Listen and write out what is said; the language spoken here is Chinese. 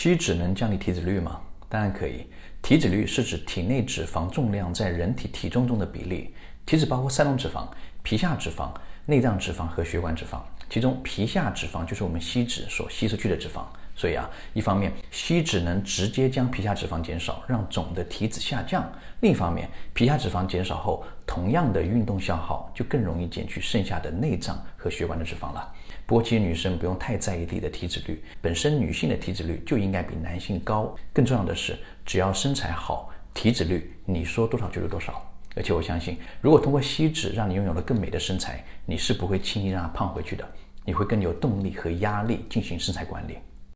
吸脂能降低体脂率吗？当然可以。体脂率是指体内脂肪重量在人体体重中的比例。体脂包括三种脂肪：皮下脂肪、内脏脂肪和血管脂肪。其中，皮下脂肪就是我们吸脂所吸出去的脂肪。所以啊，一方面吸脂能直接将皮下脂肪减少，让总的体脂下降；另一方面，皮下脂肪减少后，同样的运动消耗就更容易减去剩下的内脏和血管的脂肪了。不过，其实女生不用太在意自己的体脂率，本身女性的体脂率就应该比男性高。更重要的是，只要身材好，体脂率你说多少就是多少。而且我相信，如果通过吸脂让你拥有了更美的身材，你是不会轻易让它胖回去的，你会更有动力和压力进行身材管理。